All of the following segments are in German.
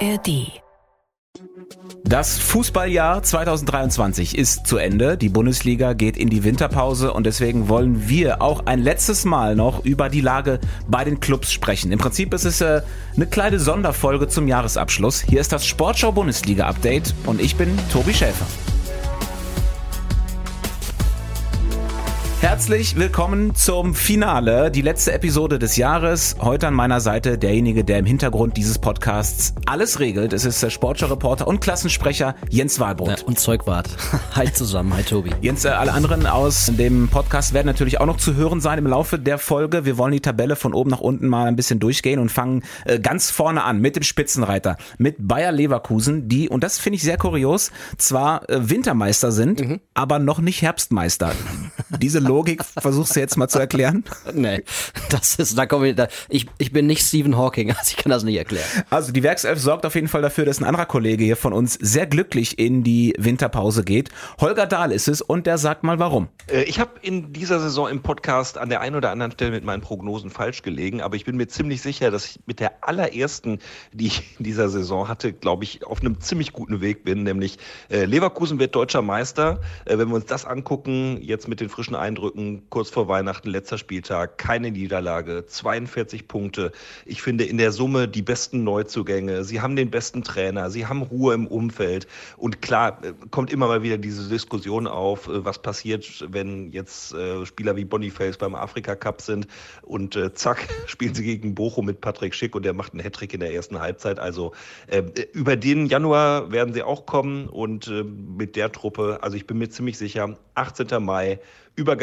ARD. Das Fußballjahr 2023 ist zu Ende. Die Bundesliga geht in die Winterpause und deswegen wollen wir auch ein letztes Mal noch über die Lage bei den Clubs sprechen. Im Prinzip ist es äh, eine kleine Sonderfolge zum Jahresabschluss. Hier ist das Sportschau Bundesliga Update und ich bin Tobi Schäfer. Herzlich willkommen zum Finale, die letzte Episode des Jahres. Heute an meiner Seite derjenige, der im Hintergrund dieses Podcasts alles regelt. Es ist der Sportschau-Reporter und Klassensprecher Jens Wahlbrot. Ja, und Zeugwart. hi zusammen, hi Tobi. Jens, äh, alle anderen aus dem Podcast werden natürlich auch noch zu hören sein im Laufe der Folge. Wir wollen die Tabelle von oben nach unten mal ein bisschen durchgehen und fangen äh, ganz vorne an mit dem Spitzenreiter, mit Bayer Leverkusen, die, und das finde ich sehr kurios, zwar äh, Wintermeister sind, mhm. aber noch nicht Herbstmeister. Diese Logik versuchst du jetzt mal zu erklären? Nee, das ist, da komme ich, da, ich, ich bin nicht Stephen Hawking, also ich kann das nicht erklären. Also die Werkself sorgt auf jeden Fall dafür, dass ein anderer Kollege hier von uns sehr glücklich in die Winterpause geht. Holger Dahl ist es und der sagt mal warum. Äh, ich habe in dieser Saison im Podcast an der einen oder anderen Stelle mit meinen Prognosen falsch gelegen, aber ich bin mir ziemlich sicher, dass ich mit der allerersten, die ich in dieser Saison hatte, glaube ich, auf einem ziemlich guten Weg bin, nämlich äh, Leverkusen wird deutscher Meister. Äh, wenn wir uns das angucken, jetzt mit den frischen Eindrücken, kurz vor Weihnachten, letzter Spieltag, keine Niederlage, 42 Punkte. Ich finde in der Summe die besten Neuzugänge. Sie haben den besten Trainer, sie haben Ruhe im Umfeld. Und klar, äh, kommt immer mal wieder diese Diskussion auf, äh, was passiert, wenn jetzt äh, Spieler wie Boniface beim Afrika Cup sind und zack, spielen sie gegen Bochum mit Patrick Schick und der macht einen Hattrick in der ersten Halbzeit. Also über den Januar werden sie auch kommen und mit der Truppe, also ich bin mir ziemlich sicher, 18. Mai,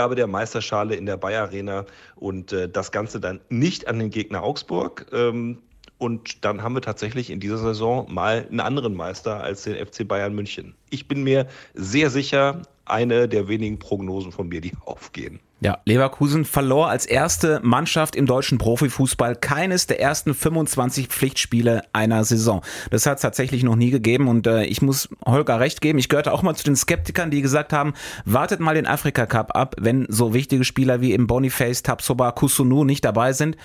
Übergabe der Meisterschale in der Bayer Arena und äh, das Ganze dann nicht an den Gegner Augsburg. Ähm, und dann haben wir tatsächlich in dieser Saison mal einen anderen Meister als den FC Bayern München. Ich bin mir sehr sicher, eine der wenigen Prognosen von mir, die aufgehen. Ja, Leverkusen verlor als erste Mannschaft im deutschen Profifußball keines der ersten 25 Pflichtspiele einer Saison. Das hat es tatsächlich noch nie gegeben und äh, ich muss Holger recht geben. Ich gehörte auch mal zu den Skeptikern, die gesagt haben, wartet mal den Afrika Cup ab, wenn so wichtige Spieler wie im Boniface, Tapsoba, Kusunu nicht dabei sind.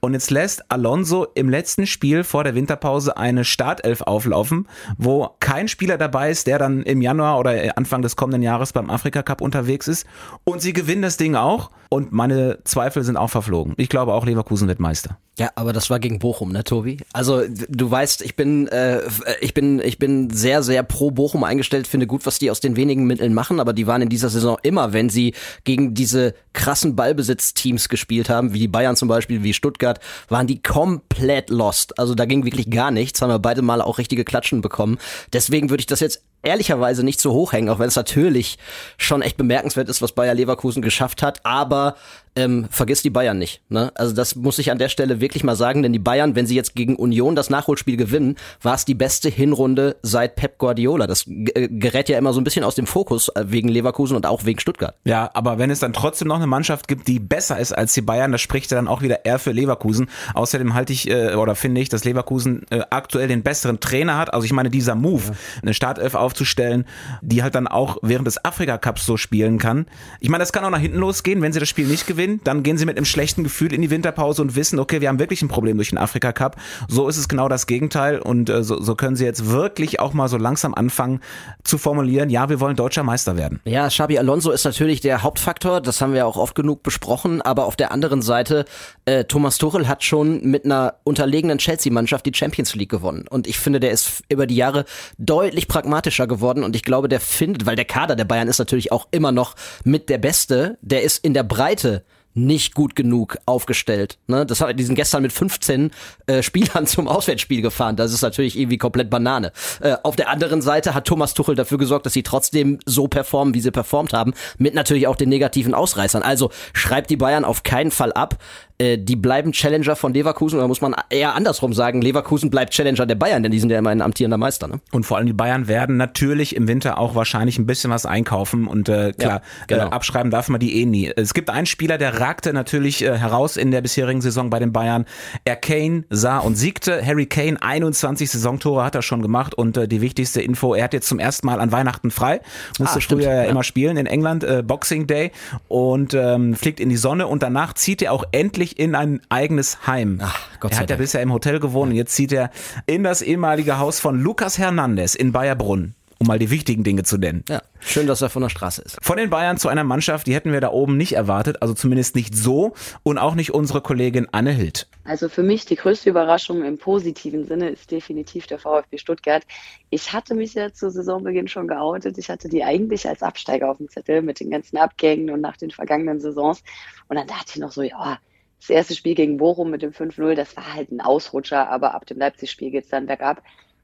Und jetzt lässt Alonso im letzten Spiel vor der Winterpause eine Startelf auflaufen, wo kein Spieler dabei ist, der dann im Januar oder Anfang des kommenden Jahres beim Afrika Cup unterwegs ist. Und sie gewinnen das Ding auch. Und meine Zweifel sind auch verflogen. Ich glaube auch, Leverkusen wird Meister. Ja, aber das war gegen Bochum, ne, Tobi? Also du weißt, ich bin, äh, ich bin, ich bin sehr, sehr pro Bochum eingestellt. Finde gut, was die aus den wenigen Mitteln machen. Aber die waren in dieser Saison immer, wenn sie gegen diese krassen Ballbesitzteams gespielt haben, wie die Bayern zum Beispiel, wie Stuttgart, waren die komplett lost. Also da ging wirklich gar nichts. Haben wir beide Mal auch richtige Klatschen bekommen. Deswegen würde ich das jetzt ehrlicherweise nicht so hoch hängen, auch wenn es natürlich schon echt bemerkenswert ist, was Bayer Leverkusen geschafft hat. Aber ähm, vergiss die Bayern nicht. Ne? Also das muss ich an der Stelle wirklich mal sagen, denn die Bayern, wenn sie jetzt gegen Union das Nachholspiel gewinnen, war es die beste Hinrunde seit Pep Guardiola. Das äh, gerät ja immer so ein bisschen aus dem Fokus äh, wegen Leverkusen und auch wegen Stuttgart. Ja, aber wenn es dann trotzdem noch eine Mannschaft gibt, die besser ist als die Bayern, das spricht ja dann auch wieder eher für Leverkusen. Außerdem halte ich äh, oder finde ich, dass Leverkusen äh, aktuell den besseren Trainer hat. Also ich meine, dieser Move, ja. eine Startelf aufzustellen, die halt dann auch während des Afrika Cups so spielen kann. Ich meine, das kann auch nach hinten losgehen, wenn sie das Spiel nicht gewinnen gewinnen, dann gehen sie mit einem schlechten Gefühl in die Winterpause und wissen, okay, wir haben wirklich ein Problem durch den Afrika Cup. So ist es genau das Gegenteil und äh, so, so können sie jetzt wirklich auch mal so langsam anfangen zu formulieren, ja, wir wollen deutscher Meister werden. Ja, Xabi Alonso ist natürlich der Hauptfaktor, das haben wir auch oft genug besprochen, aber auf der anderen Seite, äh, Thomas Tuchel hat schon mit einer unterlegenen Chelsea-Mannschaft die Champions League gewonnen und ich finde, der ist über die Jahre deutlich pragmatischer geworden und ich glaube, der findet, weil der Kader der Bayern ist natürlich auch immer noch mit der Beste, der ist in der Breite nicht gut genug aufgestellt. Ne? Das hat, die sind gestern mit 15 äh, Spielern zum Auswärtsspiel gefahren. Das ist natürlich irgendwie komplett Banane. Äh, auf der anderen Seite hat Thomas Tuchel dafür gesorgt, dass sie trotzdem so performen, wie sie performt haben, mit natürlich auch den negativen Ausreißern. Also schreibt die Bayern auf keinen Fall ab. Äh, die bleiben Challenger von Leverkusen, oder muss man eher andersrum sagen, Leverkusen bleibt Challenger der Bayern, denn die sind ja immer ein amtierender Meister. Ne? Und vor allem die Bayern werden natürlich im Winter auch wahrscheinlich ein bisschen was einkaufen und äh, klar, ja, genau. äh, abschreiben darf man die eh nie. Es gibt einen Spieler, der ragte natürlich äh, heraus in der bisherigen Saison bei den Bayern. Er Kane sah und siegte. Harry Kane, 21 Saisontore hat er schon gemacht und äh, die wichtigste Info, er hat jetzt zum ersten Mal an Weihnachten frei. Musste ah, früher ja, ja immer spielen in England, äh, Boxing Day und ähm, fliegt in die Sonne und danach zieht er auch endlich endlich in ein eigenes Heim. Ach, Gott er sei hat ja Dank. bisher im Hotel gewohnt und jetzt zieht er in das ehemalige Haus von Lucas Hernandez in Bayerbrunn, um mal die wichtigen Dinge zu nennen. Ja, schön, dass er von der Straße ist. Von den Bayern zu einer Mannschaft, die hätten wir da oben nicht erwartet, also zumindest nicht so und auch nicht unsere Kollegin Anne Hild. Also für mich die größte Überraschung im positiven Sinne ist definitiv der VfB Stuttgart. Ich hatte mich ja zu Saisonbeginn schon geoutet. Ich hatte die eigentlich als Absteiger auf dem Zettel mit den ganzen Abgängen und nach den vergangenen Saisons. Und dann dachte ich noch so, ja, das erste Spiel gegen Bochum mit dem 5-0, das war halt ein Ausrutscher, aber ab dem Leipzig-Spiel geht's dann bergab.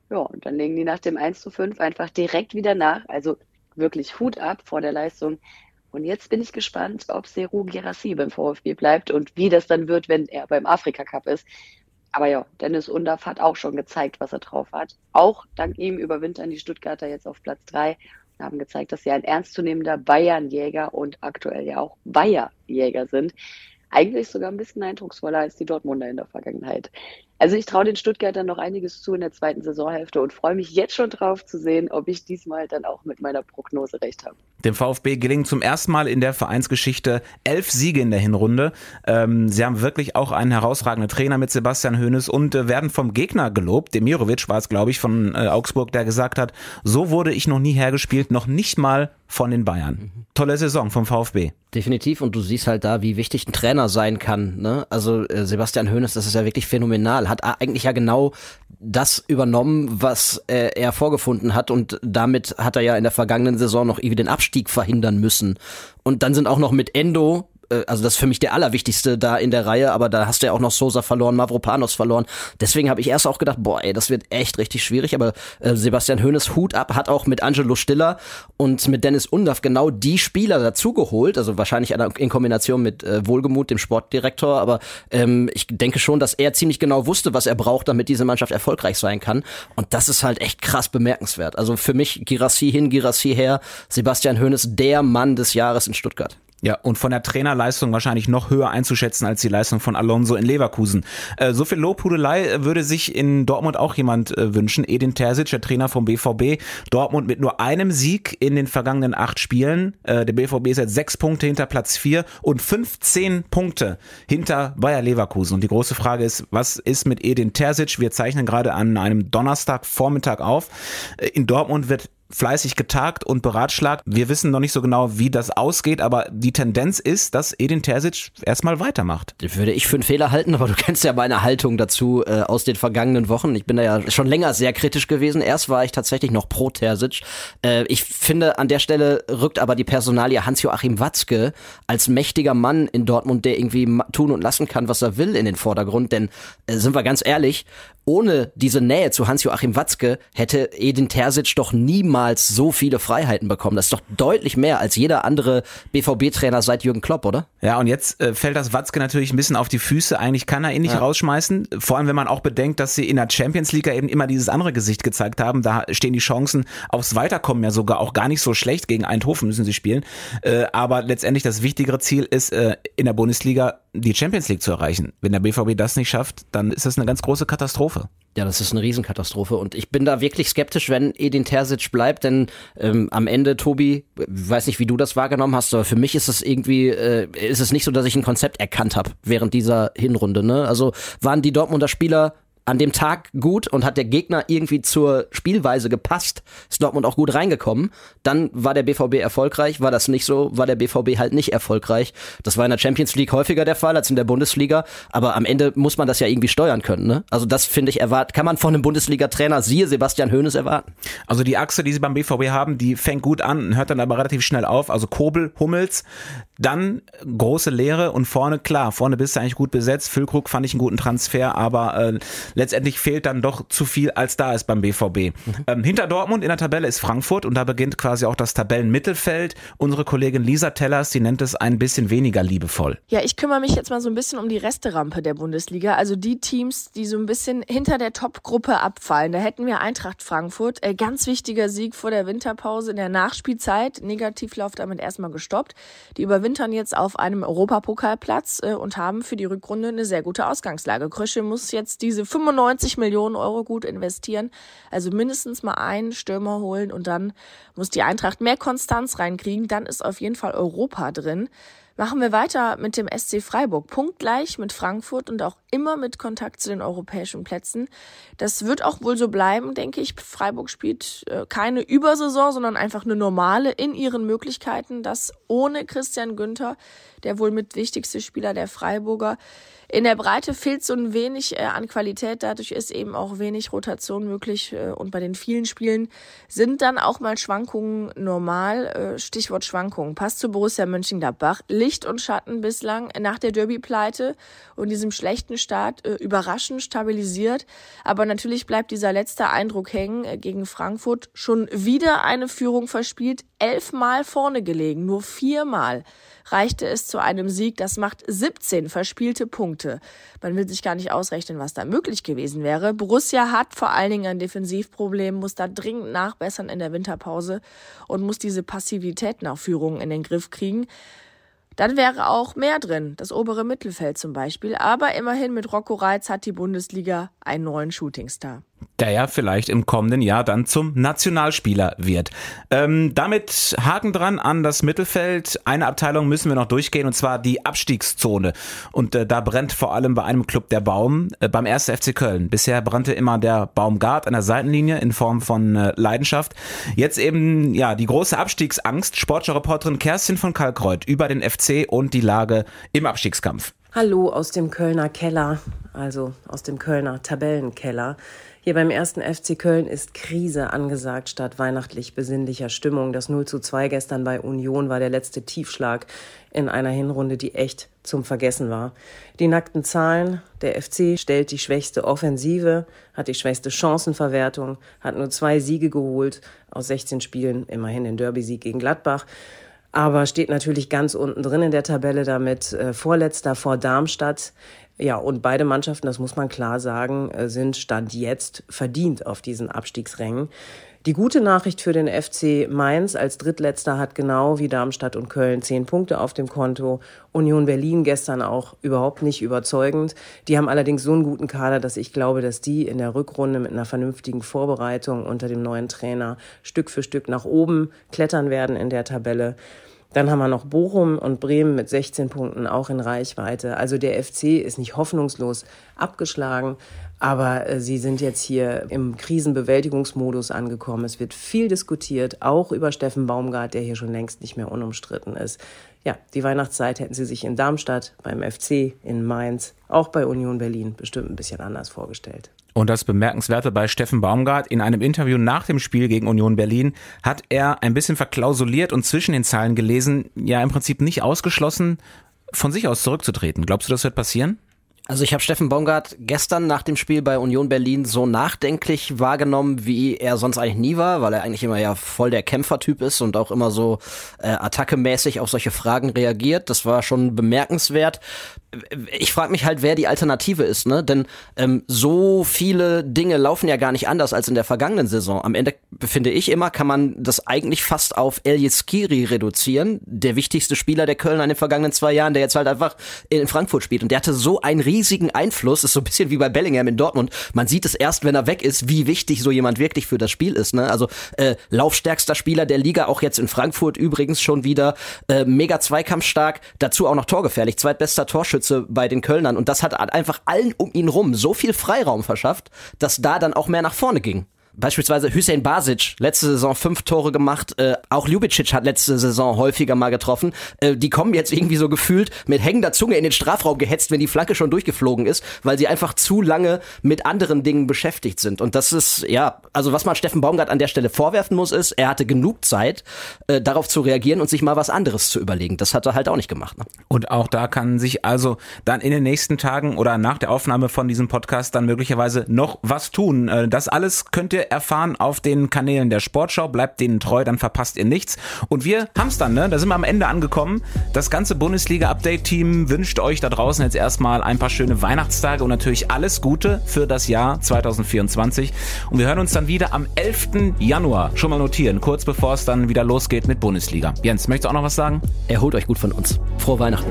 Ja, und dann legen die nach dem 1 zu 5 einfach direkt wieder nach. Also wirklich Hut ab vor der Leistung. Und jetzt bin ich gespannt, ob Seru Gerassi beim VfB bleibt und wie das dann wird, wenn er beim Afrika Cup ist. Aber ja, Dennis Undaff hat auch schon gezeigt, was er drauf hat. Auch dank ihm überwintern die Stuttgarter jetzt auf Platz drei und haben gezeigt, dass sie ein ernstzunehmender Bayernjäger und aktuell ja auch Bayerjäger sind. Eigentlich sogar ein bisschen eindrucksvoller als die Dortmunder in der Vergangenheit. Also ich traue den Stuttgartern noch einiges zu in der zweiten Saisonhälfte und freue mich jetzt schon drauf zu sehen, ob ich diesmal dann auch mit meiner Prognose recht habe. Dem VfB gelingen zum ersten Mal in der Vereinsgeschichte elf Siege in der Hinrunde. Ähm, sie haben wirklich auch einen herausragenden Trainer mit Sebastian Hoeneß und äh, werden vom Gegner gelobt. Demirovic war es, glaube ich, von äh, Augsburg, der gesagt hat, so wurde ich noch nie hergespielt, noch nicht mal von den Bayern. Tolle Saison vom VfB. Definitiv und du siehst halt da, wie wichtig ein Trainer sein kann. Ne? Also äh, Sebastian Hoeneß, das ist ja wirklich phänomenal. Hat eigentlich ja genau das übernommen, was äh, er vorgefunden hat und damit hat er ja in der vergangenen Saison noch irgendwie den Abstieg verhindern müssen. Und dann sind auch noch mit Endo also das ist für mich der allerwichtigste da in der Reihe, aber da hast du ja auch noch Sosa verloren, Mavropanos verloren. Deswegen habe ich erst auch gedacht, boah, ey, das wird echt richtig schwierig, aber äh, Sebastian Hoeneß Hut ab hat auch mit Angelo Stiller und mit Dennis Undaff genau die Spieler dazugeholt, also wahrscheinlich in Kombination mit äh, Wohlgemut, dem Sportdirektor, aber ähm, ich denke schon, dass er ziemlich genau wusste, was er braucht, damit diese Mannschaft erfolgreich sein kann und das ist halt echt krass bemerkenswert. Also für mich Girassi hin, Girassi her, Sebastian Hoeneß der Mann des Jahres in Stuttgart. Ja, und von der Trainerleistung wahrscheinlich noch höher einzuschätzen als die Leistung von Alonso in Leverkusen. Äh, so viel Lobhudelei äh, würde sich in Dortmund auch jemand äh, wünschen. Edin Terzic, der Trainer vom BVB. Dortmund mit nur einem Sieg in den vergangenen acht Spielen. Äh, der BVB ist jetzt sechs Punkte hinter Platz vier und 15 Punkte hinter Bayer Leverkusen. Und die große Frage ist, was ist mit Edin Terzic? Wir zeichnen gerade an einem Donnerstagvormittag auf. Äh, in Dortmund wird fleißig getagt und beratschlagt. Wir wissen noch nicht so genau, wie das ausgeht, aber die Tendenz ist, dass Edin Terzic erstmal weitermacht. Würde ich für einen Fehler halten, aber du kennst ja meine Haltung dazu äh, aus den vergangenen Wochen. Ich bin da ja schon länger sehr kritisch gewesen. Erst war ich tatsächlich noch pro Terzic. Äh, ich finde, an der Stelle rückt aber die Personalie Hans-Joachim Watzke als mächtiger Mann in Dortmund, der irgendwie tun und lassen kann, was er will, in den Vordergrund. Denn, äh, sind wir ganz ehrlich, ohne diese Nähe zu Hans-Joachim Watzke hätte Edin Terzic doch niemals so viele Freiheiten bekommen. Das ist doch deutlich mehr als jeder andere BVB-Trainer seit Jürgen Klopp, oder? Ja, und jetzt äh, fällt das Watzke natürlich ein bisschen auf die Füße. Eigentlich kann er ihn nicht rausschmeißen. Vor allem, wenn man auch bedenkt, dass sie in der Champions League ja eben immer dieses andere Gesicht gezeigt haben. Da stehen die Chancen aufs Weiterkommen ja sogar auch gar nicht so schlecht. Gegen Eindhoven müssen sie spielen. Äh, aber letztendlich das wichtigere Ziel ist, äh, in der Bundesliga die Champions League zu erreichen. Wenn der BVB das nicht schafft, dann ist das eine ganz große Katastrophe. Ja, das ist eine Riesenkatastrophe und ich bin da wirklich skeptisch, wenn Edin Terzic bleibt, denn ähm, am Ende, Tobi, weiß nicht, wie du das wahrgenommen hast, aber für mich ist es irgendwie, äh, ist es nicht so, dass ich ein Konzept erkannt habe während dieser Hinrunde. Ne? Also waren die Dortmunder Spieler an dem Tag gut und hat der Gegner irgendwie zur Spielweise gepasst, ist Dortmund auch gut reingekommen. Dann war der BVB erfolgreich, war das nicht so, war der BVB halt nicht erfolgreich. Das war in der Champions League häufiger der Fall als in der Bundesliga, aber am Ende muss man das ja irgendwie steuern können. Ne? Also das finde ich erwartet, kann man von einem Bundesliga-Trainer, siehe Sebastian Hoeneß, erwarten. Also die Achse, die sie beim BVB haben, die fängt gut an, hört dann aber relativ schnell auf. Also Kobel, Hummels, dann große Leere und vorne, klar, vorne bist du eigentlich gut besetzt. Füllkrug fand ich einen guten Transfer, aber äh, letztendlich fehlt dann doch zu viel, als da ist beim BVB. Ähm, hinter Dortmund in der Tabelle ist Frankfurt und da beginnt quasi auch das Tabellenmittelfeld. Unsere Kollegin Lisa Tellers, die nennt es ein bisschen weniger liebevoll. Ja, ich kümmere mich jetzt mal so ein bisschen um die Resterampe der Bundesliga. Also die Teams, die so ein bisschen hinter der Top-Gruppe abfallen. Da hätten wir Eintracht Frankfurt. Äh, ganz wichtiger Sieg vor der Winterpause in der Nachspielzeit. Negativlauf damit erstmal gestoppt. Die überwintern jetzt auf einem Europapokalplatz äh, und haben für die Rückrunde eine sehr gute Ausgangslage. Krösche muss jetzt diese 95 Millionen Euro gut investieren. Also mindestens mal einen Stürmer holen und dann muss die Eintracht mehr Konstanz reinkriegen. Dann ist auf jeden Fall Europa drin. Machen wir weiter mit dem SC Freiburg. Punktgleich mit Frankfurt und auch immer mit Kontakt zu den europäischen Plätzen. Das wird auch wohl so bleiben, denke ich. Freiburg spielt äh, keine Übersaison, sondern einfach eine normale in ihren Möglichkeiten. Das ohne Christian Günther, der wohl mit wichtigste Spieler der Freiburger. In der Breite fehlt so ein wenig äh, an Qualität, dadurch ist eben auch wenig Rotation möglich äh, und bei den vielen Spielen sind dann auch mal Schwankungen normal. Äh, Stichwort Schwankungen. Passt zu Borussia Mönchengladbach. Licht und Schatten bislang nach der Derby-Pleite und diesem schlechten Start äh, überraschend stabilisiert. Aber natürlich bleibt dieser letzte Eindruck hängen äh, gegen Frankfurt. Schon wieder eine Führung verspielt, elfmal vorne gelegen, nur viermal reichte es zu einem Sieg. Das macht 17 verspielte Punkte. Man will sich gar nicht ausrechnen, was da möglich gewesen wäre. Borussia hat vor allen Dingen ein Defensivproblem, muss da dringend nachbessern in der Winterpause und muss diese Passivität nach Führung in den Griff kriegen. Dann wäre auch mehr drin, das obere Mittelfeld zum Beispiel. Aber immerhin mit Rocco Reitz hat die Bundesliga einen neuen Shootingstar der ja vielleicht im kommenden Jahr dann zum Nationalspieler wird. Ähm, damit Haken dran an das Mittelfeld. Eine Abteilung müssen wir noch durchgehen und zwar die Abstiegszone. Und äh, da brennt vor allem bei einem Club der Baum, äh, beim 1. FC Köln. Bisher brannte immer der Baumgart an der Seitenlinie in Form von äh, Leidenschaft. Jetzt eben ja die große Abstiegsangst. Sportreporterin Kerstin von Kalkreuth über den FC und die Lage im Abstiegskampf. Hallo aus dem Kölner Keller, also aus dem Kölner Tabellenkeller. Hier beim ersten FC Köln ist Krise angesagt statt weihnachtlich besinnlicher Stimmung. Das 0 zu 2 gestern bei Union war der letzte Tiefschlag in einer Hinrunde, die echt zum Vergessen war. Die nackten Zahlen, der FC stellt die schwächste Offensive, hat die schwächste Chancenverwertung, hat nur zwei Siege geholt aus 16 Spielen, immerhin den Derby-Sieg gegen Gladbach aber steht natürlich ganz unten drin in der Tabelle damit äh, Vorletzter vor Darmstadt. Ja, und beide Mannschaften, das muss man klar sagen, äh, sind Stand jetzt verdient auf diesen Abstiegsrängen. Die gute Nachricht für den FC Mainz als Drittletzter hat genau wie Darmstadt und Köln zehn Punkte auf dem Konto. Union Berlin gestern auch überhaupt nicht überzeugend. Die haben allerdings so einen guten Kader, dass ich glaube, dass die in der Rückrunde mit einer vernünftigen Vorbereitung unter dem neuen Trainer Stück für Stück nach oben klettern werden in der Tabelle. Dann haben wir noch Bochum und Bremen mit 16 Punkten auch in Reichweite. Also der FC ist nicht hoffnungslos abgeschlagen, aber äh, sie sind jetzt hier im Krisenbewältigungsmodus angekommen. Es wird viel diskutiert, auch über Steffen Baumgart, der hier schon längst nicht mehr unumstritten ist. Ja, die Weihnachtszeit hätten sie sich in Darmstadt, beim FC, in Mainz, auch bei Union Berlin bestimmt ein bisschen anders vorgestellt. Und das Bemerkenswerte bei Steffen Baumgart, in einem Interview nach dem Spiel gegen Union Berlin hat er ein bisschen verklausuliert und zwischen den Zeilen gelesen, ja im Prinzip nicht ausgeschlossen, von sich aus zurückzutreten. Glaubst du, das wird passieren? Also ich habe Steffen Baumgart gestern nach dem Spiel bei Union Berlin so nachdenklich wahrgenommen, wie er sonst eigentlich nie war, weil er eigentlich immer ja voll der Kämpfertyp ist und auch immer so äh, attackemäßig auf solche Fragen reagiert. Das war schon bemerkenswert ich frage mich halt, wer die Alternative ist, ne? Denn ähm, so viele Dinge laufen ja gar nicht anders als in der vergangenen Saison. Am Ende finde ich immer, kann man das eigentlich fast auf Elias Skiri reduzieren, der wichtigste Spieler der Köln in den vergangenen zwei Jahren, der jetzt halt einfach in Frankfurt spielt. Und der hatte so einen riesigen Einfluss, ist so ein bisschen wie bei Bellingham in Dortmund. Man sieht es erst, wenn er weg ist, wie wichtig so jemand wirklich für das Spiel ist. Ne? Also äh, laufstärkster Spieler der Liga, auch jetzt in Frankfurt übrigens schon wieder, äh, mega zweikampfstark, dazu auch noch torgefährlich, zweitbester Torschütze bei den Kölnern. Und das hat einfach allen um ihn rum so viel Freiraum verschafft, dass da dann auch mehr nach vorne ging. Beispielsweise Hüseyin Basic, letzte Saison fünf Tore gemacht. Äh, auch Ljubicic hat letzte Saison häufiger mal getroffen. Äh, die kommen jetzt irgendwie so gefühlt mit hängender Zunge in den Strafraum gehetzt, wenn die Flanke schon durchgeflogen ist, weil sie einfach zu lange mit anderen Dingen beschäftigt sind. Und das ist, ja, also was man Steffen Baumgart an der Stelle vorwerfen muss, ist, er hatte genug Zeit, äh, darauf zu reagieren und sich mal was anderes zu überlegen. Das hat er halt auch nicht gemacht. Ne? Und auch da kann sich also dann in den nächsten Tagen oder nach der Aufnahme von diesem Podcast dann möglicherweise noch was tun. Äh, das alles könnt ihr erfahren auf den Kanälen der Sportschau. Bleibt denen treu, dann verpasst ihr nichts. Und wir haben's dann, ne? Da sind wir am Ende angekommen. Das ganze Bundesliga-Update-Team wünscht euch da draußen jetzt erstmal ein paar schöne Weihnachtstage und natürlich alles Gute für das Jahr 2024. Und wir hören uns dann wieder am 11. Januar. Schon mal notieren, kurz bevor es dann wieder losgeht mit Bundesliga. Jens, möchtest du auch noch was sagen? Erholt euch gut von uns. Frohe Weihnachten.